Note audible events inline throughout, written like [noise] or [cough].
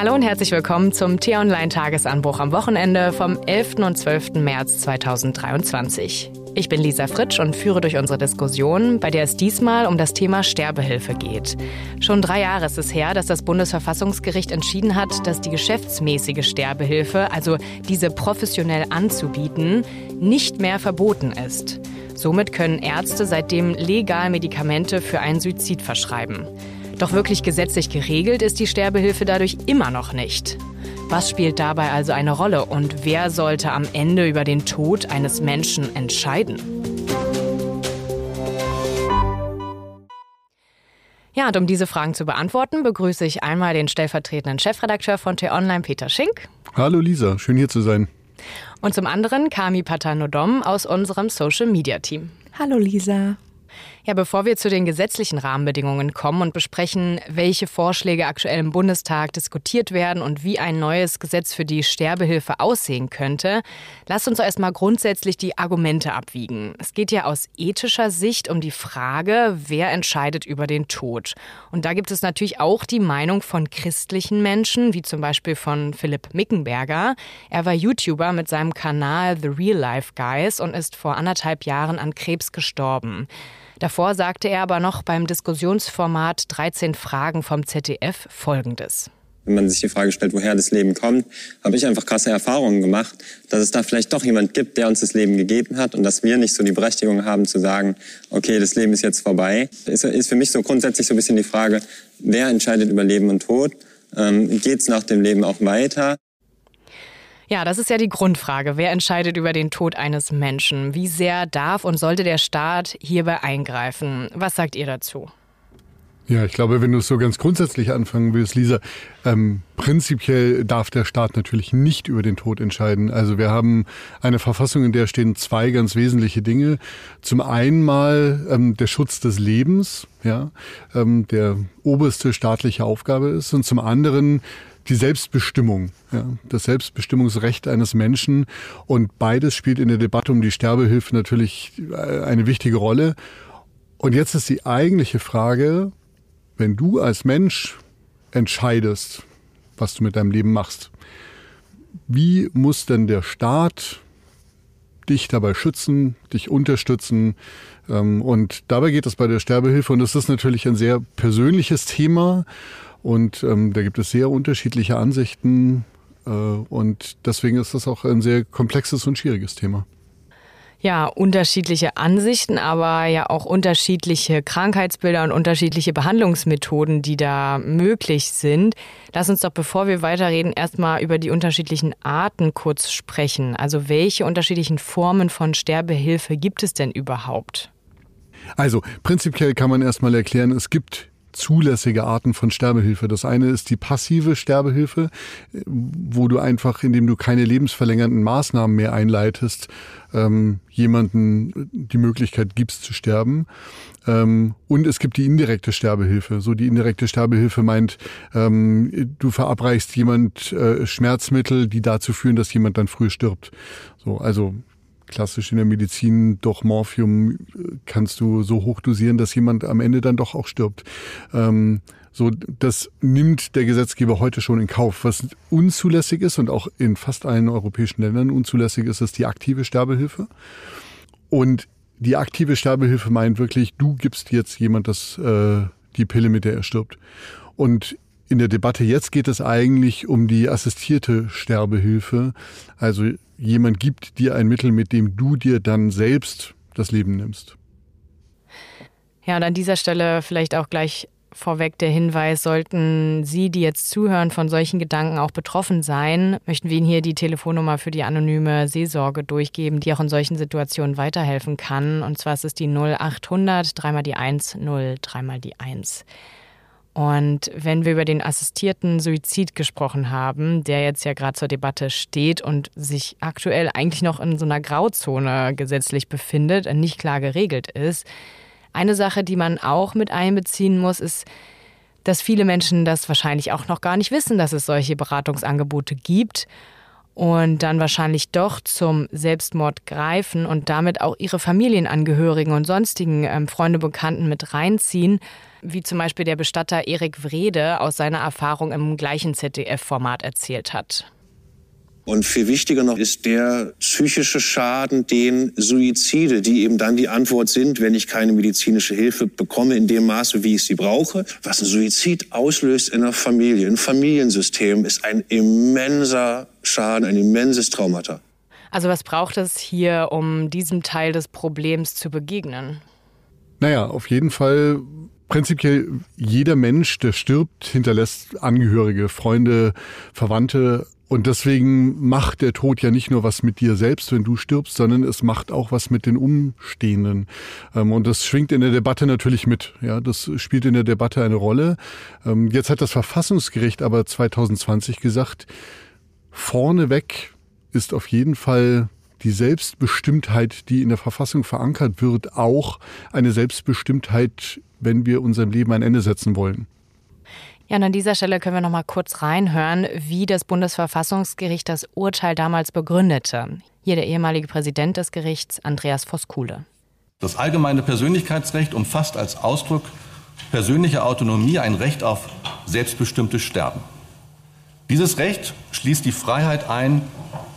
Hallo und herzlich willkommen zum T-Online-Tagesanbruch am Wochenende vom 11. und 12. März 2023. Ich bin Lisa Fritsch und führe durch unsere Diskussion, bei der es diesmal um das Thema Sterbehilfe geht. Schon drei Jahre ist es her, dass das Bundesverfassungsgericht entschieden hat, dass die geschäftsmäßige Sterbehilfe, also diese professionell anzubieten, nicht mehr verboten ist. Somit können Ärzte seitdem legal Medikamente für einen Suizid verschreiben. Doch wirklich gesetzlich geregelt ist die Sterbehilfe dadurch immer noch nicht. Was spielt dabei also eine Rolle und wer sollte am Ende über den Tod eines Menschen entscheiden? Ja, und um diese Fragen zu beantworten, begrüße ich einmal den stellvertretenden Chefredakteur von T-Online, Peter Schink. Hallo Lisa, schön hier zu sein. Und zum anderen Kami Patanodom aus unserem Social Media Team. Hallo Lisa. Ja, bevor wir zu den gesetzlichen Rahmenbedingungen kommen und besprechen, welche Vorschläge aktuell im Bundestag diskutiert werden und wie ein neues Gesetz für die Sterbehilfe aussehen könnte, lasst uns erst mal grundsätzlich die Argumente abwiegen. Es geht ja aus ethischer Sicht um die Frage, wer entscheidet über den Tod. Und da gibt es natürlich auch die Meinung von christlichen Menschen, wie zum Beispiel von Philipp Mickenberger. Er war YouTuber mit seinem Kanal The Real Life Guys und ist vor anderthalb Jahren an Krebs gestorben. Davor sagte er aber noch beim Diskussionsformat 13 Fragen vom ZDF Folgendes. Wenn man sich die Frage stellt, woher das Leben kommt, habe ich einfach krasse Erfahrungen gemacht, dass es da vielleicht doch jemand gibt, der uns das Leben gegeben hat und dass wir nicht so die Berechtigung haben zu sagen, okay, das Leben ist jetzt vorbei. Ist, ist für mich so grundsätzlich so ein bisschen die Frage, wer entscheidet über Leben und Tod? Ähm, Geht es nach dem Leben auch weiter? Ja, das ist ja die Grundfrage. Wer entscheidet über den Tod eines Menschen? Wie sehr darf und sollte der Staat hierbei eingreifen? Was sagt ihr dazu? Ja, ich glaube, wenn du es so ganz grundsätzlich anfangen willst, Lisa, ähm, prinzipiell darf der Staat natürlich nicht über den Tod entscheiden. Also wir haben eine Verfassung, in der stehen zwei ganz wesentliche Dinge. Zum einen mal ähm, der Schutz des Lebens, ja, ähm, der oberste staatliche Aufgabe ist, und zum anderen die Selbstbestimmung, ja, das Selbstbestimmungsrecht eines Menschen. Und beides spielt in der Debatte um die Sterbehilfe natürlich äh, eine wichtige Rolle. Und jetzt ist die eigentliche Frage, wenn du als Mensch entscheidest, was du mit deinem Leben machst, wie muss denn der Staat dich dabei schützen, dich unterstützen? Ähm, und dabei geht es bei der Sterbehilfe. Und das ist natürlich ein sehr persönliches Thema. Und ähm, da gibt es sehr unterschiedliche Ansichten. Äh, und deswegen ist das auch ein sehr komplexes und schwieriges Thema. Ja, unterschiedliche Ansichten, aber ja auch unterschiedliche Krankheitsbilder und unterschiedliche Behandlungsmethoden, die da möglich sind. Lass uns doch, bevor wir weiterreden, erstmal über die unterschiedlichen Arten kurz sprechen. Also welche unterschiedlichen Formen von Sterbehilfe gibt es denn überhaupt? Also prinzipiell kann man erstmal erklären, es gibt zulässige Arten von Sterbehilfe. Das eine ist die passive Sterbehilfe, wo du einfach, indem du keine lebensverlängernden Maßnahmen mehr einleitest, ähm, jemanden die Möglichkeit gibst zu sterben. Ähm, und es gibt die indirekte Sterbehilfe. So die indirekte Sterbehilfe meint, ähm, du verabreichst jemand äh, Schmerzmittel, die dazu führen, dass jemand dann früh stirbt. So, also klassisch in der Medizin doch Morphium äh, kannst du so hoch dosieren, dass jemand am Ende dann doch auch stirbt. Ähm, so, das nimmt der Gesetzgeber heute schon in Kauf. Was unzulässig ist und auch in fast allen europäischen Ländern unzulässig ist, ist die aktive Sterbehilfe. Und die aktive Sterbehilfe meint wirklich, du gibst jetzt jemand das, äh, die Pille, mit der er stirbt. Und in der Debatte jetzt geht es eigentlich um die assistierte Sterbehilfe. Also jemand gibt dir ein Mittel, mit dem du dir dann selbst das Leben nimmst. Ja, und an dieser Stelle vielleicht auch gleich vorweg der Hinweis, sollten Sie, die jetzt zuhören, von solchen Gedanken auch betroffen sein, möchten wir Ihnen hier die Telefonnummer für die anonyme Seelsorge durchgeben, die auch in solchen Situationen weiterhelfen kann. Und zwar ist es die 0800 dreimal die 1 0 dreimal die 1. Und wenn wir über den assistierten Suizid gesprochen haben, der jetzt ja gerade zur Debatte steht und sich aktuell eigentlich noch in so einer Grauzone gesetzlich befindet, nicht klar geregelt ist, eine Sache, die man auch mit einbeziehen muss, ist, dass viele Menschen das wahrscheinlich auch noch gar nicht wissen, dass es solche Beratungsangebote gibt und dann wahrscheinlich doch zum Selbstmord greifen und damit auch ihre Familienangehörigen und sonstigen ähm, Freunde, Bekannten mit reinziehen wie zum Beispiel der Bestatter Erik Wrede aus seiner Erfahrung im gleichen ZDF-Format erzählt hat. Und viel wichtiger noch ist der psychische Schaden, den Suizide, die eben dann die Antwort sind, wenn ich keine medizinische Hilfe bekomme in dem Maße, wie ich sie brauche. Was ein Suizid auslöst in einer Familie, ein Familiensystem, ist ein immenser Schaden, ein immenses Traumata. Also was braucht es hier, um diesem Teil des Problems zu begegnen? Naja, auf jeden Fall prinzipiell jeder Mensch, der stirbt, hinterlässt Angehörige, Freunde, Verwandte. Und deswegen macht der Tod ja nicht nur was mit dir selbst, wenn du stirbst, sondern es macht auch was mit den Umstehenden. Ähm, und das schwingt in der Debatte natürlich mit. Ja, das spielt in der Debatte eine Rolle. Ähm, jetzt hat das Verfassungsgericht aber 2020 gesagt, vorneweg ist auf jeden Fall die Selbstbestimmtheit, die in der Verfassung verankert wird, auch eine Selbstbestimmtheit, wenn wir unserem Leben ein Ende setzen wollen. Ja, und an dieser Stelle können wir noch mal kurz reinhören, wie das Bundesverfassungsgericht das Urteil damals begründete. Hier der ehemalige Präsident des Gerichts, Andreas Voskuhle. Das allgemeine Persönlichkeitsrecht umfasst als Ausdruck persönlicher Autonomie ein Recht auf selbstbestimmtes Sterben. Dieses Recht schließt die Freiheit ein,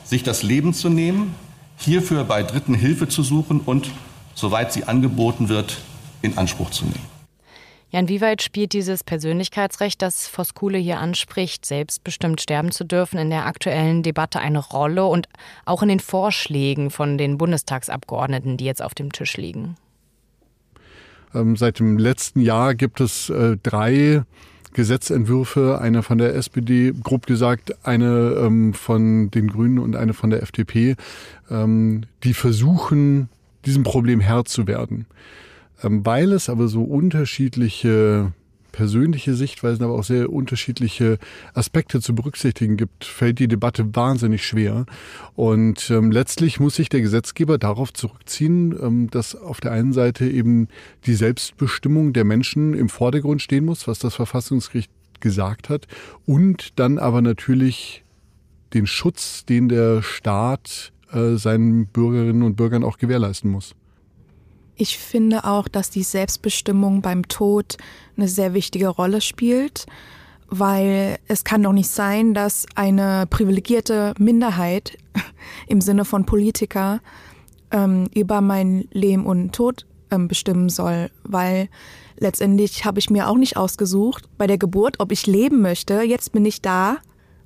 sich das Leben zu nehmen, hierfür bei Dritten Hilfe zu suchen und, soweit sie angeboten wird, in Anspruch zu nehmen. Ja, inwieweit spielt dieses Persönlichkeitsrecht, das Voskule hier anspricht, selbstbestimmt sterben zu dürfen, in der aktuellen Debatte eine Rolle und auch in den Vorschlägen von den Bundestagsabgeordneten, die jetzt auf dem Tisch liegen? Ähm, seit dem letzten Jahr gibt es äh, drei Gesetzentwürfe, eine von der SPD, grob gesagt, eine ähm, von den Grünen und eine von der FDP, ähm, die versuchen, diesem Problem Herr zu werden. Ähm, weil es aber so unterschiedliche persönliche Sichtweisen, aber auch sehr unterschiedliche Aspekte zu berücksichtigen gibt, fällt die Debatte wahnsinnig schwer. Und ähm, letztlich muss sich der Gesetzgeber darauf zurückziehen, ähm, dass auf der einen Seite eben die Selbstbestimmung der Menschen im Vordergrund stehen muss, was das Verfassungsgericht gesagt hat, und dann aber natürlich den Schutz, den der Staat äh, seinen Bürgerinnen und Bürgern auch gewährleisten muss. Ich finde auch, dass die Selbstbestimmung beim Tod eine sehr wichtige Rolle spielt, weil es kann doch nicht sein, dass eine privilegierte Minderheit [laughs] im Sinne von Politiker ähm, über mein Leben und Tod ähm, bestimmen soll, weil letztendlich habe ich mir auch nicht ausgesucht bei der Geburt, ob ich leben möchte. Jetzt bin ich da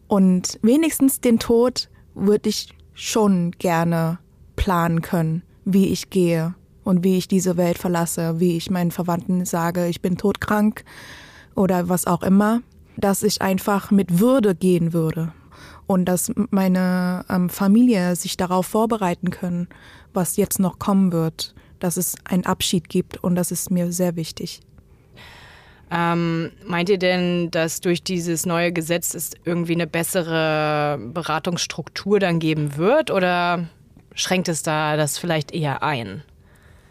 und wenigstens den Tod würde ich schon gerne planen können, wie ich gehe und wie ich diese Welt verlasse, wie ich meinen Verwandten sage, ich bin todkrank oder was auch immer, dass ich einfach mit Würde gehen würde und dass meine ähm, Familie sich darauf vorbereiten können, was jetzt noch kommen wird, dass es einen Abschied gibt und das ist mir sehr wichtig. Ähm, meint ihr denn, dass durch dieses neue Gesetz es irgendwie eine bessere Beratungsstruktur dann geben wird oder schränkt es da das vielleicht eher ein?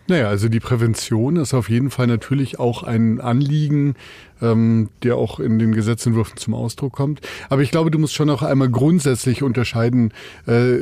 Naja, also die Prävention ist auf jeden Fall natürlich auch ein Anliegen, ähm, der auch in den Gesetzentwürfen zum Ausdruck kommt. Aber ich glaube, du musst schon auch einmal grundsätzlich unterscheiden, äh,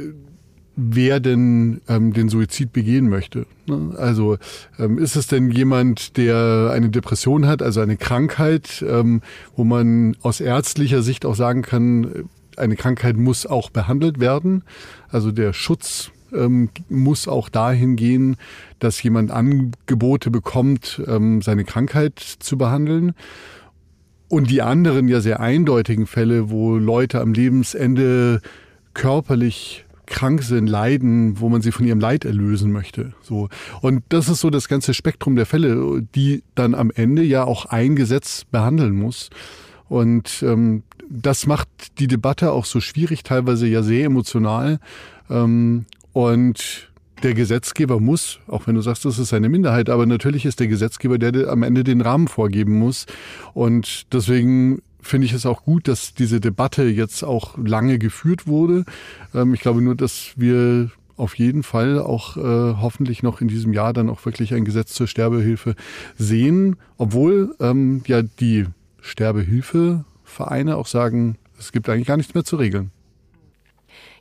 wer denn ähm, den Suizid begehen möchte. Ne? Also ähm, ist es denn jemand, der eine Depression hat, also eine Krankheit, ähm, wo man aus ärztlicher Sicht auch sagen kann, eine Krankheit muss auch behandelt werden. Also der Schutz ähm, muss auch dahin gehen, dass jemand Angebote bekommt, ähm, seine Krankheit zu behandeln. Und die anderen ja sehr eindeutigen Fälle, wo Leute am Lebensende körperlich krank sind, leiden, wo man sie von ihrem Leid erlösen möchte. So. Und das ist so das ganze Spektrum der Fälle, die dann am Ende ja auch ein Gesetz behandeln muss. Und ähm, das macht die Debatte auch so schwierig, teilweise ja sehr emotional. Ähm, und der Gesetzgeber muss, auch wenn du sagst, das ist eine Minderheit, aber natürlich ist der Gesetzgeber der, am Ende den Rahmen vorgeben muss. Und deswegen finde ich es auch gut, dass diese Debatte jetzt auch lange geführt wurde. Ähm, ich glaube nur, dass wir auf jeden Fall auch äh, hoffentlich noch in diesem Jahr dann auch wirklich ein Gesetz zur Sterbehilfe sehen, obwohl ähm, ja die Sterbehilfevereine auch sagen, es gibt eigentlich gar nichts mehr zu regeln.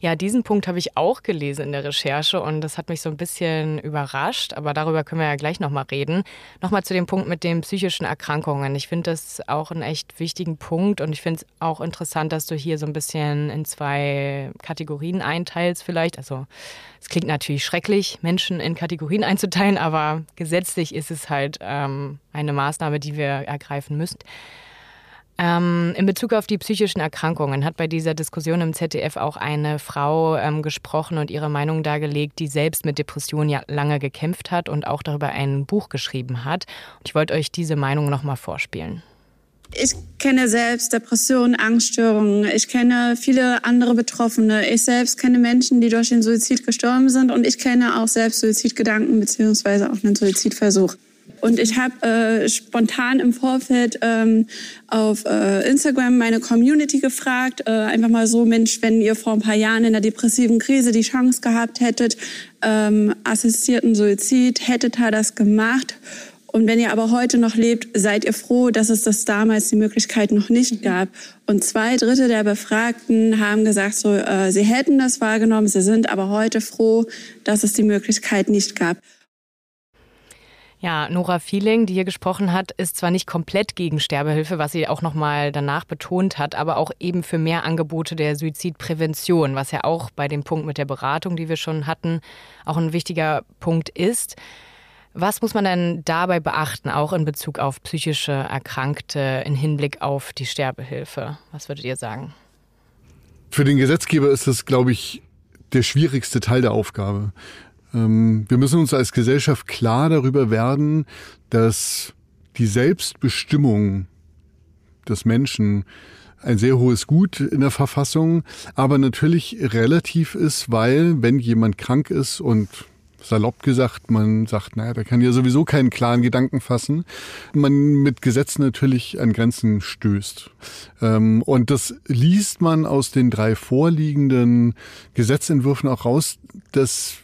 Ja, diesen Punkt habe ich auch gelesen in der Recherche und das hat mich so ein bisschen überrascht, aber darüber können wir ja gleich nochmal reden. Nochmal zu dem Punkt mit den psychischen Erkrankungen. Ich finde das auch einen echt wichtigen Punkt und ich finde es auch interessant, dass du hier so ein bisschen in zwei Kategorien einteilst vielleicht. Also es klingt natürlich schrecklich, Menschen in Kategorien einzuteilen, aber gesetzlich ist es halt ähm, eine Maßnahme, die wir ergreifen müssen. Ähm, in Bezug auf die psychischen Erkrankungen hat bei dieser Diskussion im ZDF auch eine Frau ähm, gesprochen und ihre Meinung dargelegt, die selbst mit Depressionen ja lange gekämpft hat und auch darüber ein Buch geschrieben hat. Und ich wollte euch diese Meinung nochmal vorspielen. Ich kenne selbst Depressionen, Angststörungen. Ich kenne viele andere Betroffene. Ich selbst kenne Menschen, die durch den Suizid gestorben sind. Und ich kenne auch selbst Suizidgedanken beziehungsweise auch einen Suizidversuch. Und ich habe äh, spontan im Vorfeld ähm, auf äh, Instagram meine Community gefragt, äh, einfach mal so, Mensch, wenn ihr vor ein paar Jahren in der depressiven Krise die Chance gehabt hättet, ähm, assistierten Suizid, hättet ihr das gemacht? Und wenn ihr aber heute noch lebt, seid ihr froh, dass es das damals die Möglichkeit noch nicht gab. Und zwei Drittel der Befragten haben gesagt, so, äh, sie hätten das wahrgenommen, sie sind aber heute froh, dass es die Möglichkeit nicht gab. Ja, Nora Feeling, die hier gesprochen hat, ist zwar nicht komplett gegen Sterbehilfe, was sie auch nochmal danach betont hat, aber auch eben für mehr Angebote der Suizidprävention, was ja auch bei dem Punkt mit der Beratung, die wir schon hatten, auch ein wichtiger Punkt ist. Was muss man denn dabei beachten, auch in Bezug auf psychische Erkrankte im Hinblick auf die Sterbehilfe? Was würdet ihr sagen? Für den Gesetzgeber ist das, glaube ich, der schwierigste Teil der Aufgabe. Ähm, wir müssen uns als Gesellschaft klar darüber werden, dass die Selbstbestimmung des Menschen ein sehr hohes Gut in der Verfassung, aber natürlich relativ ist, weil wenn jemand krank ist und salopp gesagt, man sagt, naja, der kann ja sowieso keinen klaren Gedanken fassen, man mit Gesetzen natürlich an Grenzen stößt. Ähm, und das liest man aus den drei vorliegenden Gesetzentwürfen auch raus, dass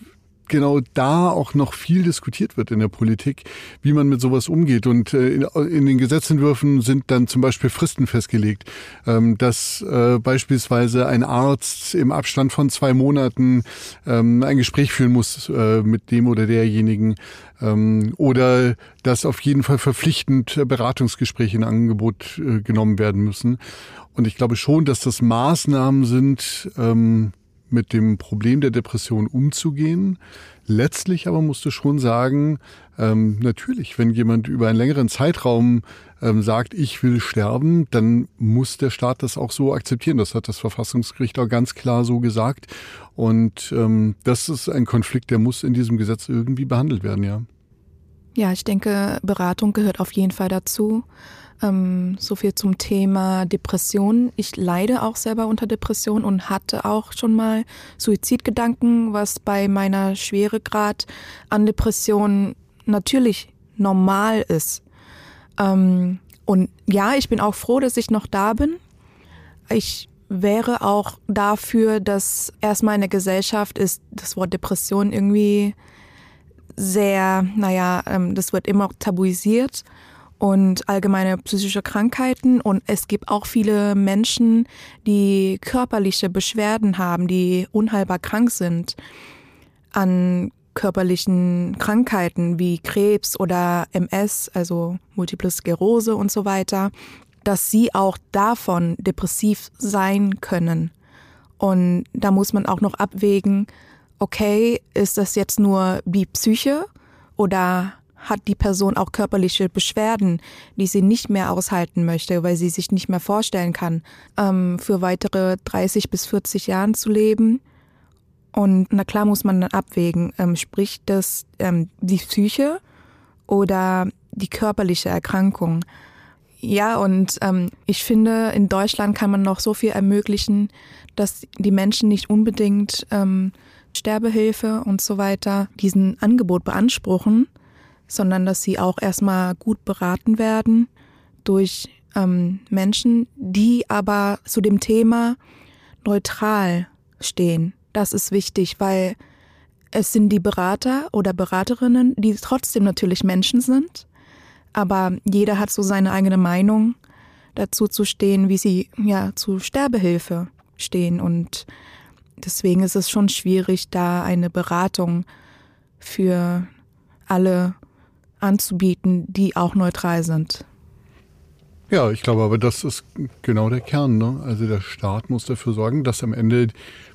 genau da auch noch viel diskutiert wird in der Politik, wie man mit sowas umgeht. Und äh, in, den Gesetzentwürfen sind dann zum Beispiel Fristen festgelegt, ähm, dass äh, beispielsweise ein Arzt im Abstand von zwei Monaten ähm, ein Gespräch führen muss äh, mit dem oder derjenigen ähm, oder dass auf jeden Fall verpflichtend Beratungsgespräche in Angebot genommen werden müssen. Und ich glaube schon, dass das Maßnahmen sind, mit dem Problem der Depression umzugehen. Letztlich aber musst du schon sagen, ähm, natürlich, wenn jemand über einen längeren Zeitraum ähm, sagt, ich will sterben, dann muss der Staat das auch so akzeptieren. Das hat das Verfassungsgericht auch ganz klar so gesagt. Und ähm, das ist ein Konflikt, der muss in diesem Gesetz irgendwie behandelt werden, ja. Ja, ich denke, Beratung gehört auf jeden Fall dazu. Ähm, so viel zum Thema Depression. Ich leide auch selber unter Depression und hatte auch schon mal Suizidgedanken, was bei meiner Schweregrad an Depression natürlich normal ist. Ähm, und ja, ich bin auch froh, dass ich noch da bin. Ich wäre auch dafür, dass erstmal in der Gesellschaft ist das Wort Depression irgendwie sehr, naja, ähm, das wird immer tabuisiert und allgemeine psychische Krankheiten. Und es gibt auch viele Menschen, die körperliche Beschwerden haben, die unheilbar krank sind an körperlichen Krankheiten wie Krebs oder MS, also Multiple Sklerose und so weiter, dass sie auch davon depressiv sein können. Und da muss man auch noch abwägen, okay, ist das jetzt nur die Psyche oder hat die Person auch körperliche Beschwerden, die sie nicht mehr aushalten möchte, weil sie sich nicht mehr vorstellen kann, ähm, für weitere 30 bis 40 Jahren zu leben. Und na klar muss man dann abwägen, ähm, spricht das ähm, die Psyche oder die körperliche Erkrankung? Ja, und ähm, ich finde, in Deutschland kann man noch so viel ermöglichen, dass die Menschen nicht unbedingt ähm, Sterbehilfe und so weiter diesen Angebot beanspruchen, sondern dass sie auch erstmal gut beraten werden durch ähm, Menschen, die aber zu dem Thema neutral stehen. Das ist wichtig, weil es sind die Berater oder Beraterinnen, die trotzdem natürlich Menschen sind, aber jeder hat so seine eigene Meinung dazu zu stehen, wie sie ja zu Sterbehilfe stehen und Deswegen ist es schon schwierig, da eine Beratung für alle anzubieten, die auch neutral sind. Ja, ich glaube aber, das ist genau der Kern. Ne? Also der Staat muss dafür sorgen, dass am Ende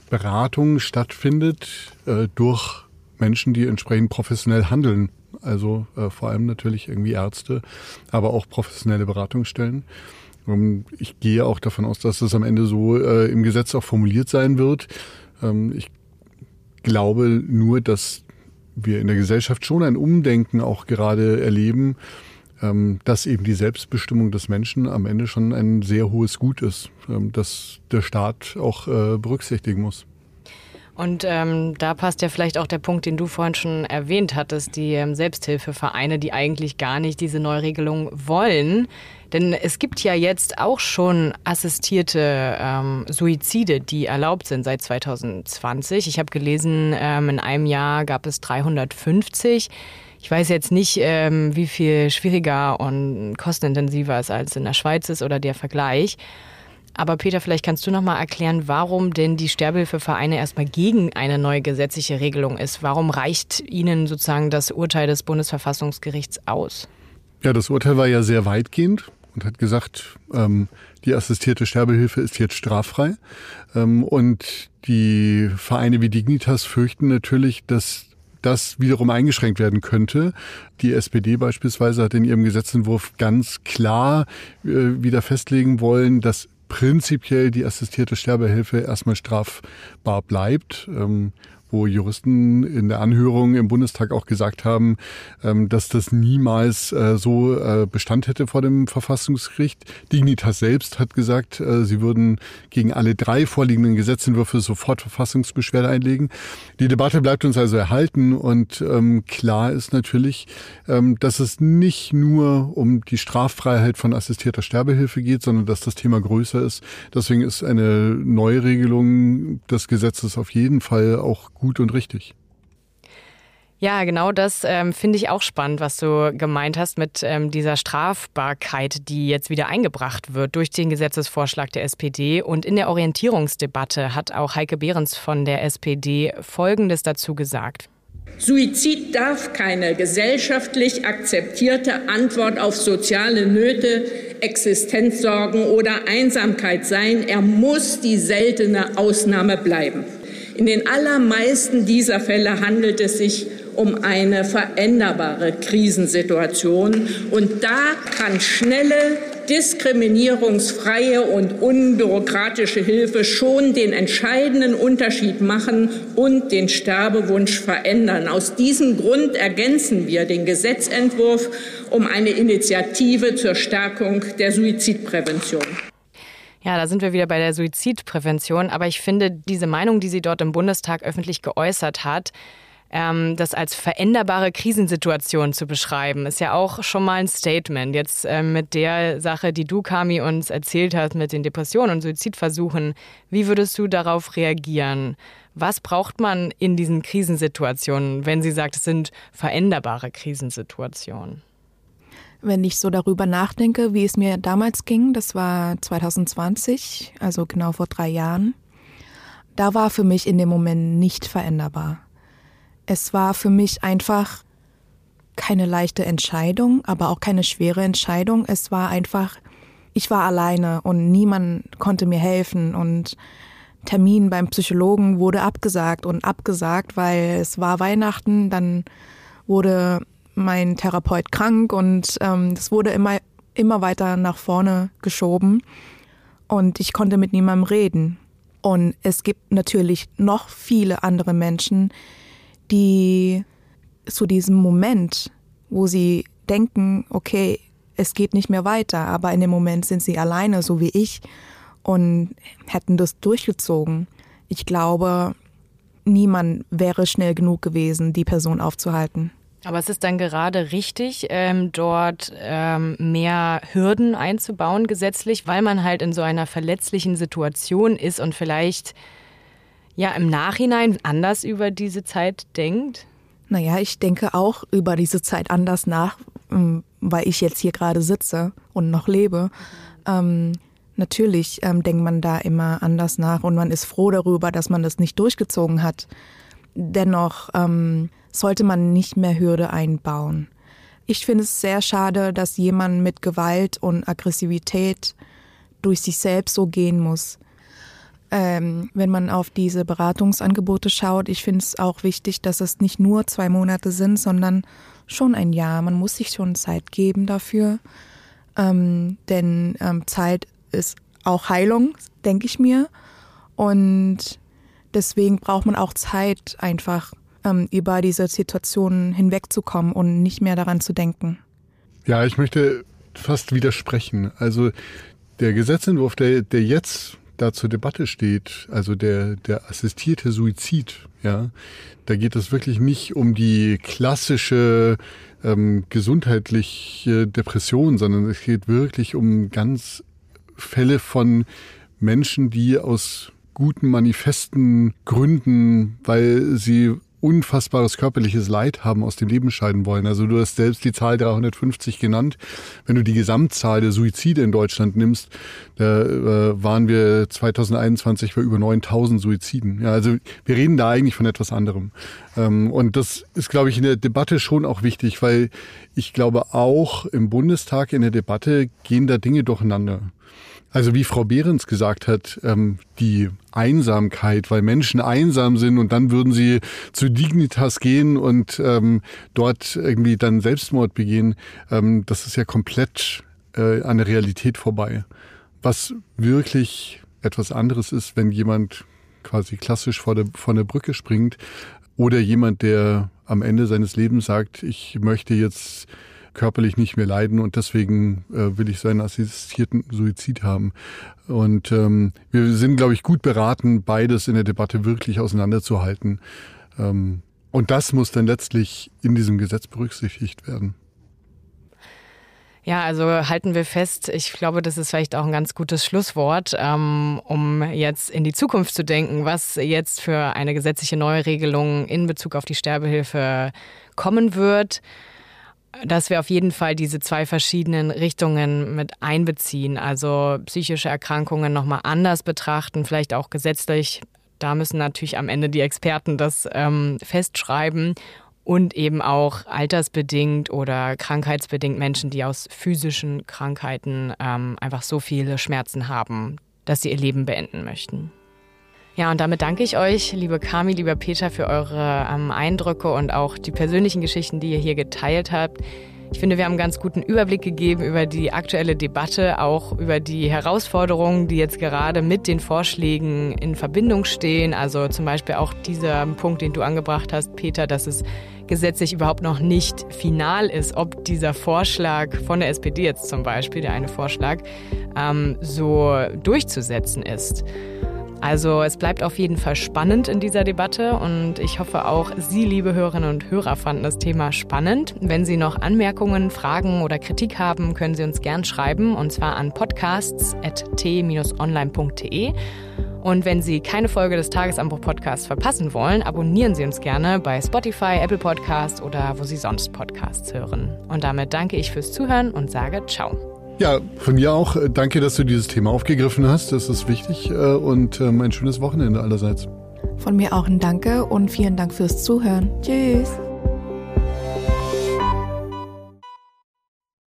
Beratung stattfindet äh, durch Menschen, die entsprechend professionell handeln. Also äh, vor allem natürlich irgendwie Ärzte, aber auch professionelle Beratungsstellen. Ähm, ich gehe auch davon aus, dass das am Ende so äh, im Gesetz auch formuliert sein wird. Ähm, ich glaube nur, dass wir in der Gesellschaft schon ein Umdenken auch gerade erleben, ähm, dass eben die Selbstbestimmung des Menschen am Ende schon ein sehr hohes Gut ist, ähm, das der Staat auch äh, berücksichtigen muss. Und ähm, da passt ja vielleicht auch der Punkt, den du vorhin schon erwähnt hattest, die ähm, Selbsthilfevereine, die eigentlich gar nicht diese Neuregelung wollen. Denn es gibt ja jetzt auch schon assistierte ähm, Suizide, die erlaubt sind seit 2020. Ich habe gelesen, ähm, in einem Jahr gab es 350. Ich weiß jetzt nicht, ähm, wie viel schwieriger und kostenintensiver es als in der Schweiz ist oder der Vergleich. Aber Peter, vielleicht kannst du noch mal erklären, warum denn die Sterbehilfevereine erstmal gegen eine neue gesetzliche Regelung ist. Warum reicht ihnen sozusagen das Urteil des Bundesverfassungsgerichts aus? Ja, das Urteil war ja sehr weitgehend und hat gesagt, ähm, die assistierte Sterbehilfe ist jetzt straffrei. Ähm, und die Vereine wie Dignitas fürchten natürlich, dass das wiederum eingeschränkt werden könnte. Die SPD beispielsweise hat in ihrem Gesetzentwurf ganz klar äh, wieder festlegen wollen, dass prinzipiell die assistierte Sterbehilfe erstmal strafbar bleibt. Ähm, wo Juristen in der Anhörung im Bundestag auch gesagt haben, ähm, dass das niemals äh, so äh, Bestand hätte vor dem Verfassungsgericht. Dignitas selbst hat gesagt, äh, sie würden gegen alle drei vorliegenden Gesetzentwürfe sofort Verfassungsbeschwerde einlegen. Die Debatte bleibt uns also erhalten und ähm, klar ist natürlich, ähm, dass es nicht nur um die Straffreiheit von assistierter Sterbehilfe geht, sondern dass das Thema größer ist. Deswegen ist eine Neuregelung des Gesetzes auf jeden Fall auch gut und richtig. Ja, genau das ähm, finde ich auch spannend, was du gemeint hast mit ähm, dieser Strafbarkeit, die jetzt wieder eingebracht wird durch den Gesetzesvorschlag der SPD. Und in der Orientierungsdebatte hat auch Heike Behrens von der SPD Folgendes dazu gesagt. Suizid darf keine gesellschaftlich akzeptierte Antwort auf soziale Nöte, Existenzsorgen oder Einsamkeit sein. Er muss die seltene Ausnahme bleiben. In den allermeisten dieser Fälle handelt es sich um eine veränderbare Krisensituation. Und da kann schnelle, diskriminierungsfreie und unbürokratische Hilfe schon den entscheidenden Unterschied machen und den Sterbewunsch verändern. Aus diesem Grund ergänzen wir den Gesetzentwurf um eine Initiative zur Stärkung der Suizidprävention. Ja, da sind wir wieder bei der Suizidprävention. Aber ich finde, diese Meinung, die sie dort im Bundestag öffentlich geäußert hat, ähm, das als veränderbare Krisensituation zu beschreiben, ist ja auch schon mal ein Statement. Jetzt äh, mit der Sache, die du, Kami, uns erzählt hast, mit den Depressionen und Suizidversuchen, wie würdest du darauf reagieren? Was braucht man in diesen Krisensituationen, wenn sie sagt, es sind veränderbare Krisensituationen? Wenn ich so darüber nachdenke, wie es mir damals ging, das war 2020, also genau vor drei Jahren, da war für mich in dem Moment nicht veränderbar. Es war für mich einfach keine leichte Entscheidung, aber auch keine schwere Entscheidung. Es war einfach, ich war alleine und niemand konnte mir helfen und Termin beim Psychologen wurde abgesagt und abgesagt, weil es war Weihnachten, dann wurde mein Therapeut krank und ähm, das wurde immer, immer weiter nach vorne geschoben und ich konnte mit niemandem reden. Und es gibt natürlich noch viele andere Menschen, die zu diesem Moment, wo sie denken, okay, es geht nicht mehr weiter, aber in dem Moment sind sie alleine, so wie ich, und hätten das durchgezogen. Ich glaube, niemand wäre schnell genug gewesen, die Person aufzuhalten. Aber es ist dann gerade richtig, ähm, dort ähm, mehr Hürden einzubauen gesetzlich, weil man halt in so einer verletzlichen Situation ist und vielleicht ja im Nachhinein anders über diese Zeit denkt? Naja, ich denke auch über diese Zeit anders nach, ähm, weil ich jetzt hier gerade sitze und noch lebe. Ähm, natürlich ähm, denkt man da immer anders nach und man ist froh darüber, dass man das nicht durchgezogen hat. Dennoch ähm, sollte man nicht mehr Hürde einbauen. Ich finde es sehr schade, dass jemand mit Gewalt und Aggressivität durch sich selbst so gehen muss. Ähm, wenn man auf diese Beratungsangebote schaut, ich finde es auch wichtig, dass es nicht nur zwei Monate sind, sondern schon ein Jahr. Man muss sich schon Zeit geben dafür, ähm, denn ähm, Zeit ist auch Heilung, denke ich mir. Und deswegen braucht man auch Zeit, einfach ähm, über diese Situationen hinwegzukommen und nicht mehr daran zu denken. Ja, ich möchte fast widersprechen. Also der Gesetzentwurf, der, der jetzt da zur Debatte steht, also der, der assistierte Suizid, ja, da geht es wirklich nicht um die klassische ähm, gesundheitliche Depression, sondern es geht wirklich um ganz Fälle von Menschen, die aus guten manifesten Gründen, weil sie unfassbares körperliches Leid haben, aus dem Leben scheiden wollen. Also du hast selbst die Zahl 350 genannt. Wenn du die Gesamtzahl der Suizide in Deutschland nimmst, da äh, waren wir 2021 bei über 9000 Suiziden. Ja, also wir reden da eigentlich von etwas anderem. Ähm, und das ist, glaube ich, in der Debatte schon auch wichtig, weil ich glaube auch im Bundestag in der Debatte gehen da Dinge durcheinander. Also wie Frau Behrens gesagt hat, ähm, die Einsamkeit, weil Menschen einsam sind und dann würden sie zu Dignitas gehen und ähm, dort irgendwie dann Selbstmord begehen, ähm, das ist ja komplett äh, an der Realität vorbei. Was wirklich etwas anderes ist, wenn jemand quasi klassisch vor der, vor der Brücke springt oder jemand, der am Ende seines Lebens sagt, ich möchte jetzt körperlich nicht mehr leiden und deswegen äh, will ich so einen assistierten Suizid haben. Und ähm, wir sind, glaube ich, gut beraten, beides in der Debatte wirklich auseinanderzuhalten. Ähm, und das muss dann letztlich in diesem Gesetz berücksichtigt werden. Ja, also halten wir fest, ich glaube, das ist vielleicht auch ein ganz gutes Schlusswort, ähm, um jetzt in die Zukunft zu denken, was jetzt für eine gesetzliche Neuregelung in Bezug auf die Sterbehilfe kommen wird dass wir auf jeden Fall diese zwei verschiedenen Richtungen mit einbeziehen, also psychische Erkrankungen nochmal anders betrachten, vielleicht auch gesetzlich. Da müssen natürlich am Ende die Experten das ähm, festschreiben und eben auch altersbedingt oder krankheitsbedingt Menschen, die aus physischen Krankheiten ähm, einfach so viele Schmerzen haben, dass sie ihr Leben beenden möchten. Ja, und damit danke ich euch, liebe Kami, lieber Peter, für eure ähm, Eindrücke und auch die persönlichen Geschichten, die ihr hier geteilt habt. Ich finde, wir haben einen ganz guten Überblick gegeben über die aktuelle Debatte, auch über die Herausforderungen, die jetzt gerade mit den Vorschlägen in Verbindung stehen. Also zum Beispiel auch dieser Punkt, den du angebracht hast, Peter, dass es gesetzlich überhaupt noch nicht final ist, ob dieser Vorschlag von der SPD jetzt zum Beispiel, der eine Vorschlag, ähm, so durchzusetzen ist. Also es bleibt auf jeden Fall spannend in dieser Debatte und ich hoffe auch Sie, liebe Hörerinnen und Hörer, fanden das Thema spannend. Wenn Sie noch Anmerkungen, Fragen oder Kritik haben, können Sie uns gern schreiben und zwar an podcasts.t-online.de. Und wenn Sie keine Folge des Tagesanbruch Podcasts verpassen wollen, abonnieren Sie uns gerne bei Spotify, Apple Podcasts oder wo Sie sonst Podcasts hören. Und damit danke ich fürs Zuhören und sage ciao. Ja, von mir auch. Äh, danke, dass du dieses Thema aufgegriffen hast. Das ist wichtig äh, und ähm, ein schönes Wochenende allerseits. Von mir auch ein Danke und vielen Dank fürs Zuhören. Tschüss.